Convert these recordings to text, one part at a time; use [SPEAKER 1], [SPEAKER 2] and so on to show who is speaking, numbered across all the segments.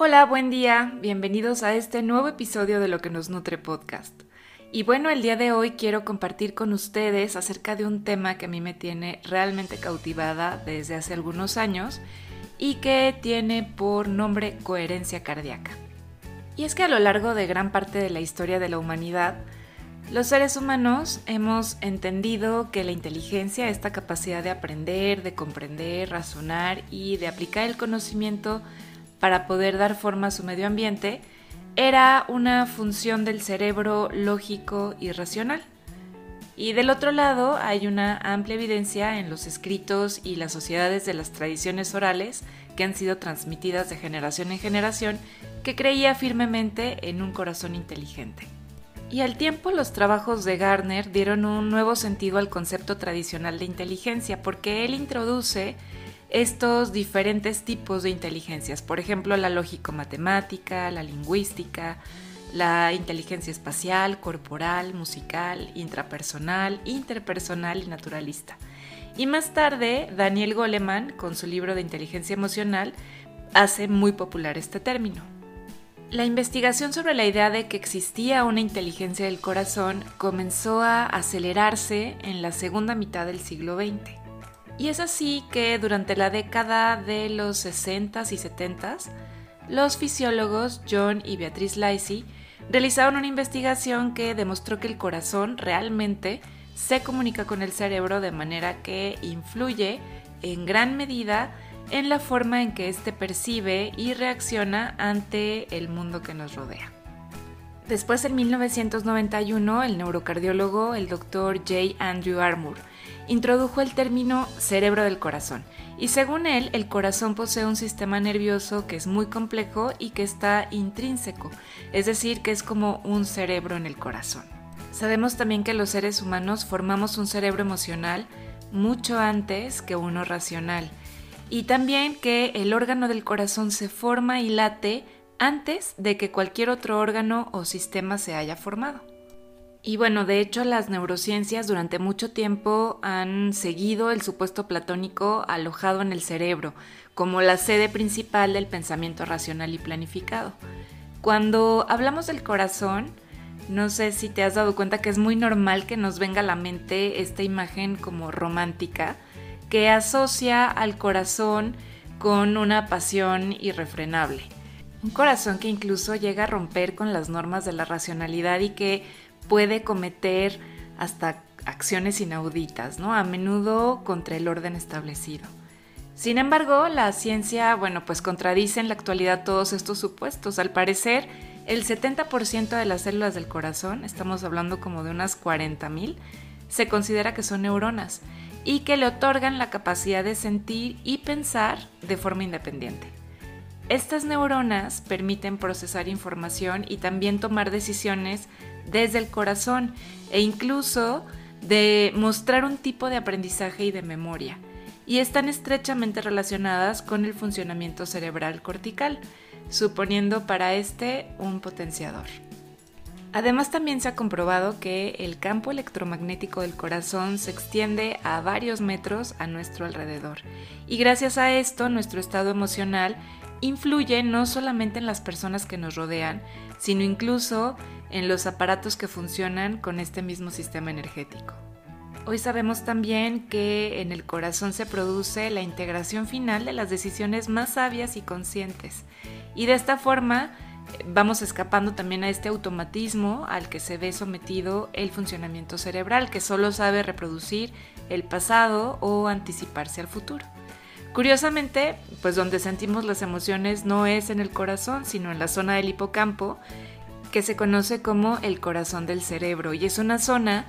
[SPEAKER 1] Hola, buen día, bienvenidos a este nuevo episodio de Lo que nos nutre podcast. Y bueno, el día de hoy quiero compartir con ustedes acerca de un tema que a mí me tiene realmente cautivada desde hace algunos años y que tiene por nombre coherencia cardíaca. Y es que a lo largo de gran parte de la historia de la humanidad, los seres humanos hemos entendido que la inteligencia, esta capacidad de aprender, de comprender, razonar y de aplicar el conocimiento para poder dar forma a su medio ambiente era una función del cerebro lógico y racional. Y del otro lado hay una amplia evidencia en los escritos y las sociedades de las tradiciones orales que han sido transmitidas de generación en generación que creía firmemente en un corazón inteligente. Y al tiempo los trabajos de Garner dieron un nuevo sentido al concepto tradicional de inteligencia porque él introduce estos diferentes tipos de inteligencias, por ejemplo la lógico-matemática, la lingüística, la inteligencia espacial, corporal, musical, intrapersonal, interpersonal y naturalista. Y más tarde, Daniel Goleman, con su libro de inteligencia emocional, hace muy popular este término. La investigación sobre la idea de que existía una inteligencia del corazón comenzó a acelerarse en la segunda mitad del siglo XX. Y es así que durante la década de los 60s y 70s, los fisiólogos John y Beatriz Lacey realizaron una investigación que demostró que el corazón realmente se comunica con el cerebro de manera que influye en gran medida en la forma en que éste percibe y reacciona ante el mundo que nos rodea. Después, en 1991, el neurocardiólogo, el doctor J. Andrew Armour, introdujo el término cerebro del corazón. Y según él, el corazón posee un sistema nervioso que es muy complejo y que está intrínseco, es decir, que es como un cerebro en el corazón. Sabemos también que los seres humanos formamos un cerebro emocional mucho antes que uno racional. Y también que el órgano del corazón se forma y late antes de que cualquier otro órgano o sistema se haya formado. Y bueno, de hecho las neurociencias durante mucho tiempo han seguido el supuesto platónico alojado en el cerebro, como la sede principal del pensamiento racional y planificado. Cuando hablamos del corazón, no sé si te has dado cuenta que es muy normal que nos venga a la mente esta imagen como romántica, que asocia al corazón con una pasión irrefrenable. Un corazón que incluso llega a romper con las normas de la racionalidad y que puede cometer hasta acciones inauditas, ¿no? A menudo contra el orden establecido. Sin embargo, la ciencia, bueno, pues contradice en la actualidad todos estos supuestos. Al parecer, el 70% de las células del corazón, estamos hablando como de unas 40.000, se considera que son neuronas y que le otorgan la capacidad de sentir y pensar de forma independiente. Estas neuronas permiten procesar información y también tomar decisiones desde el corazón e incluso de mostrar un tipo de aprendizaje y de memoria. Y están estrechamente relacionadas con el funcionamiento cerebral cortical, suponiendo para este un potenciador. Además también se ha comprobado que el campo electromagnético del corazón se extiende a varios metros a nuestro alrededor y gracias a esto nuestro estado emocional influye no solamente en las personas que nos rodean, sino incluso en los aparatos que funcionan con este mismo sistema energético. Hoy sabemos también que en el corazón se produce la integración final de las decisiones más sabias y conscientes. Y de esta forma vamos escapando también a este automatismo al que se ve sometido el funcionamiento cerebral, que solo sabe reproducir el pasado o anticiparse al futuro. Curiosamente, pues donde sentimos las emociones no es en el corazón, sino en la zona del hipocampo, que se conoce como el corazón del cerebro y es una zona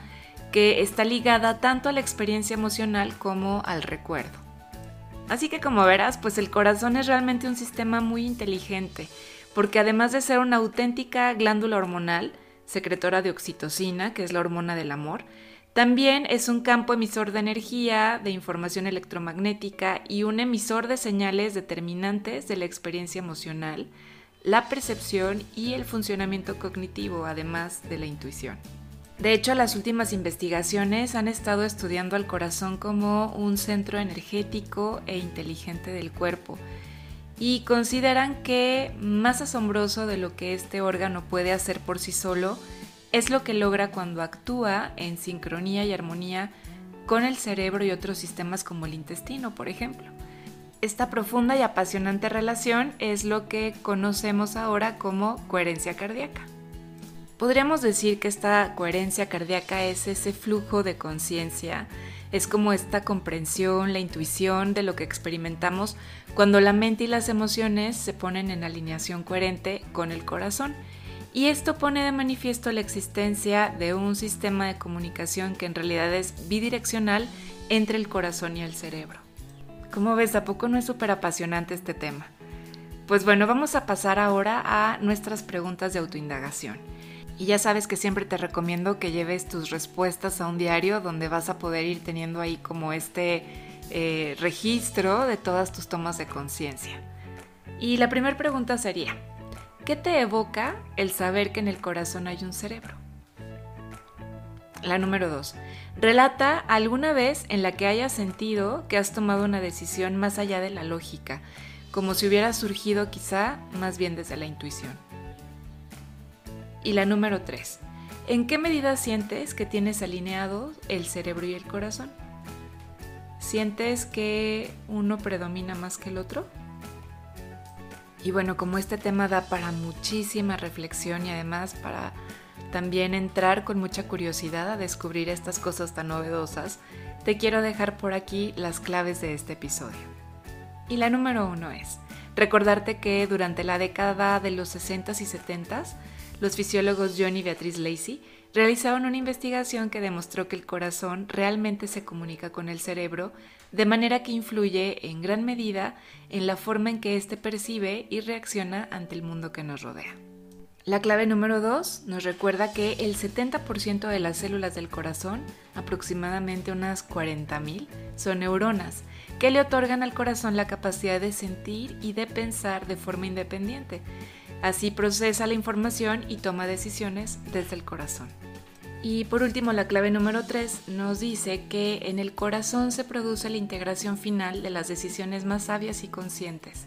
[SPEAKER 1] que está ligada tanto a la experiencia emocional como al recuerdo. Así que como verás, pues el corazón es realmente un sistema muy inteligente, porque además de ser una auténtica glándula hormonal, secretora de oxitocina, que es la hormona del amor, también es un campo emisor de energía, de información electromagnética y un emisor de señales determinantes de la experiencia emocional, la percepción y el funcionamiento cognitivo, además de la intuición. De hecho, las últimas investigaciones han estado estudiando al corazón como un centro energético e inteligente del cuerpo. y consideran que más asombroso de lo que este órgano puede hacer por sí solo es lo que logra cuando actúa en sincronía y armonía con el cerebro y otros sistemas como el intestino, por ejemplo. Esta profunda y apasionante relación es lo que conocemos ahora como coherencia cardíaca. Podríamos decir que esta coherencia cardíaca es ese flujo de conciencia, es como esta comprensión, la intuición de lo que experimentamos cuando la mente y las emociones se ponen en alineación coherente con el corazón y esto pone de manifiesto la existencia de un sistema de comunicación que en realidad es bidireccional entre el corazón y el cerebro. ¿Cómo ves? ¿A poco no es súper apasionante este tema? Pues bueno, vamos a pasar ahora a nuestras preguntas de autoindagación. Y ya sabes que siempre te recomiendo que lleves tus respuestas a un diario donde vas a poder ir teniendo ahí como este eh, registro de todas tus tomas de conciencia. Y la primera pregunta sería, ¿Qué te evoca el saber que en el corazón hay un cerebro? La número 2. Relata alguna vez en la que hayas sentido que has tomado una decisión más allá de la lógica, como si hubiera surgido quizá más bien desde la intuición. Y la número 3. ¿En qué medida sientes que tienes alineados el cerebro y el corazón? ¿Sientes que uno predomina más que el otro? Y bueno, como este tema da para muchísima reflexión y además para también entrar con mucha curiosidad a descubrir estas cosas tan novedosas, te quiero dejar por aquí las claves de este episodio. Y la número uno es recordarte que durante la década de los 60s y 70s, los fisiólogos John y Beatriz Lacey realizaron una investigación que demostró que el corazón realmente se comunica con el cerebro de manera que influye en gran medida en la forma en que éste percibe y reacciona ante el mundo que nos rodea. La clave número 2 nos recuerda que el 70% de las células del corazón, aproximadamente unas 40.000, son neuronas, que le otorgan al corazón la capacidad de sentir y de pensar de forma independiente. Así procesa la información y toma decisiones desde el corazón. Y por último, la clave número 3 nos dice que en el corazón se produce la integración final de las decisiones más sabias y conscientes,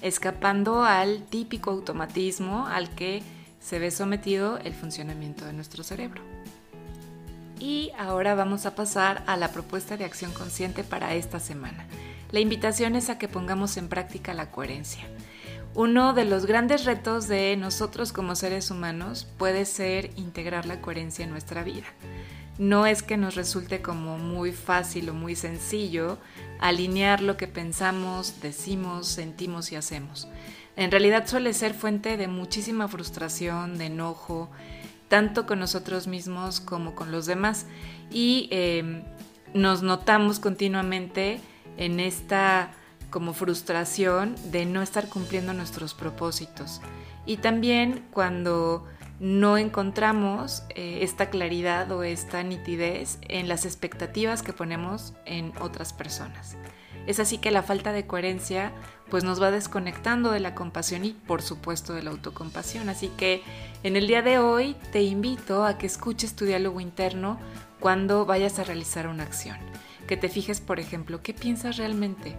[SPEAKER 1] escapando al típico automatismo al que se ve sometido el funcionamiento de nuestro cerebro. Y ahora vamos a pasar a la propuesta de acción consciente para esta semana. La invitación es a que pongamos en práctica la coherencia. Uno de los grandes retos de nosotros como seres humanos puede ser integrar la coherencia en nuestra vida. No es que nos resulte como muy fácil o muy sencillo alinear lo que pensamos, decimos, sentimos y hacemos. En realidad suele ser fuente de muchísima frustración, de enojo, tanto con nosotros mismos como con los demás. Y em, nos notamos continuamente en esta como frustración de no estar cumpliendo nuestros propósitos. Y también cuando no encontramos eh, esta claridad o esta nitidez en las expectativas que ponemos en otras personas. Es así que la falta de coherencia pues nos va desconectando de la compasión y por supuesto de la autocompasión. Así que en el día de hoy te invito a que escuches tu diálogo interno cuando vayas a realizar una acción. Que te fijes, por ejemplo, qué piensas realmente,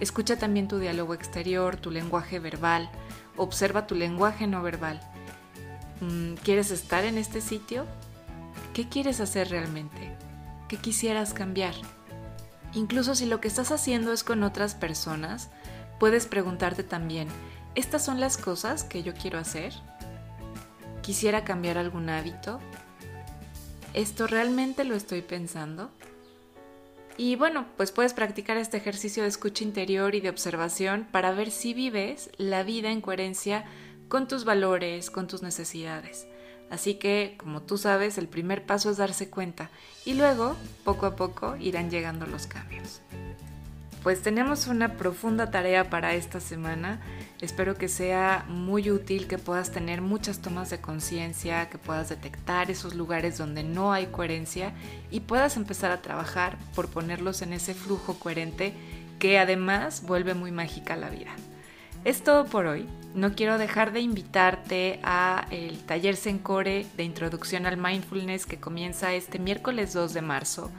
[SPEAKER 1] Escucha también tu diálogo exterior, tu lenguaje verbal. Observa tu lenguaje no verbal. Mm, ¿Quieres estar en este sitio? ¿Qué quieres hacer realmente? ¿Qué quisieras cambiar? Incluso si lo que estás haciendo es con otras personas, puedes preguntarte también, ¿estas son las cosas que yo quiero hacer? ¿Quisiera cambiar algún hábito? ¿Esto realmente lo estoy pensando? Y bueno, pues puedes practicar este ejercicio de escucha interior y de observación para ver si vives la vida en coherencia con tus valores, con tus necesidades. Así que, como tú sabes, el primer paso es darse cuenta y luego, poco a poco, irán llegando los cambios. Pues tenemos una profunda tarea para esta semana Espero que sea muy útil, que puedas tener muchas tomas de conciencia, que puedas detectar esos lugares donde no hay coherencia y puedas empezar a trabajar por ponerlos en ese flujo coherente que además vuelve muy mágica la vida. Es todo por hoy. No quiero dejar de invitarte a el taller Sencore de introducción al mindfulness que comienza este miércoles 2 de marzo.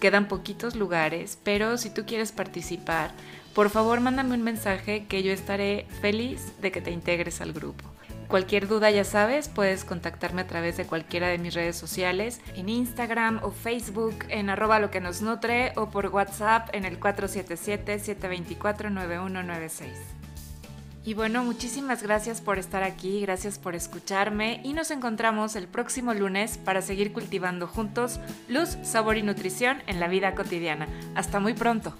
[SPEAKER 1] Quedan poquitos lugares, pero si tú quieres participar, por favor mándame un mensaje que yo estaré feliz de que te integres al grupo. Cualquier duda ya sabes, puedes contactarme a través de cualquiera de mis redes sociales, en Instagram o Facebook, en arroba lo que nos nutre o por WhatsApp en el 477-724-9196. Y bueno, muchísimas gracias por estar aquí, gracias por escucharme y nos encontramos el próximo lunes para seguir cultivando juntos luz, sabor y nutrición en la vida cotidiana. Hasta muy pronto.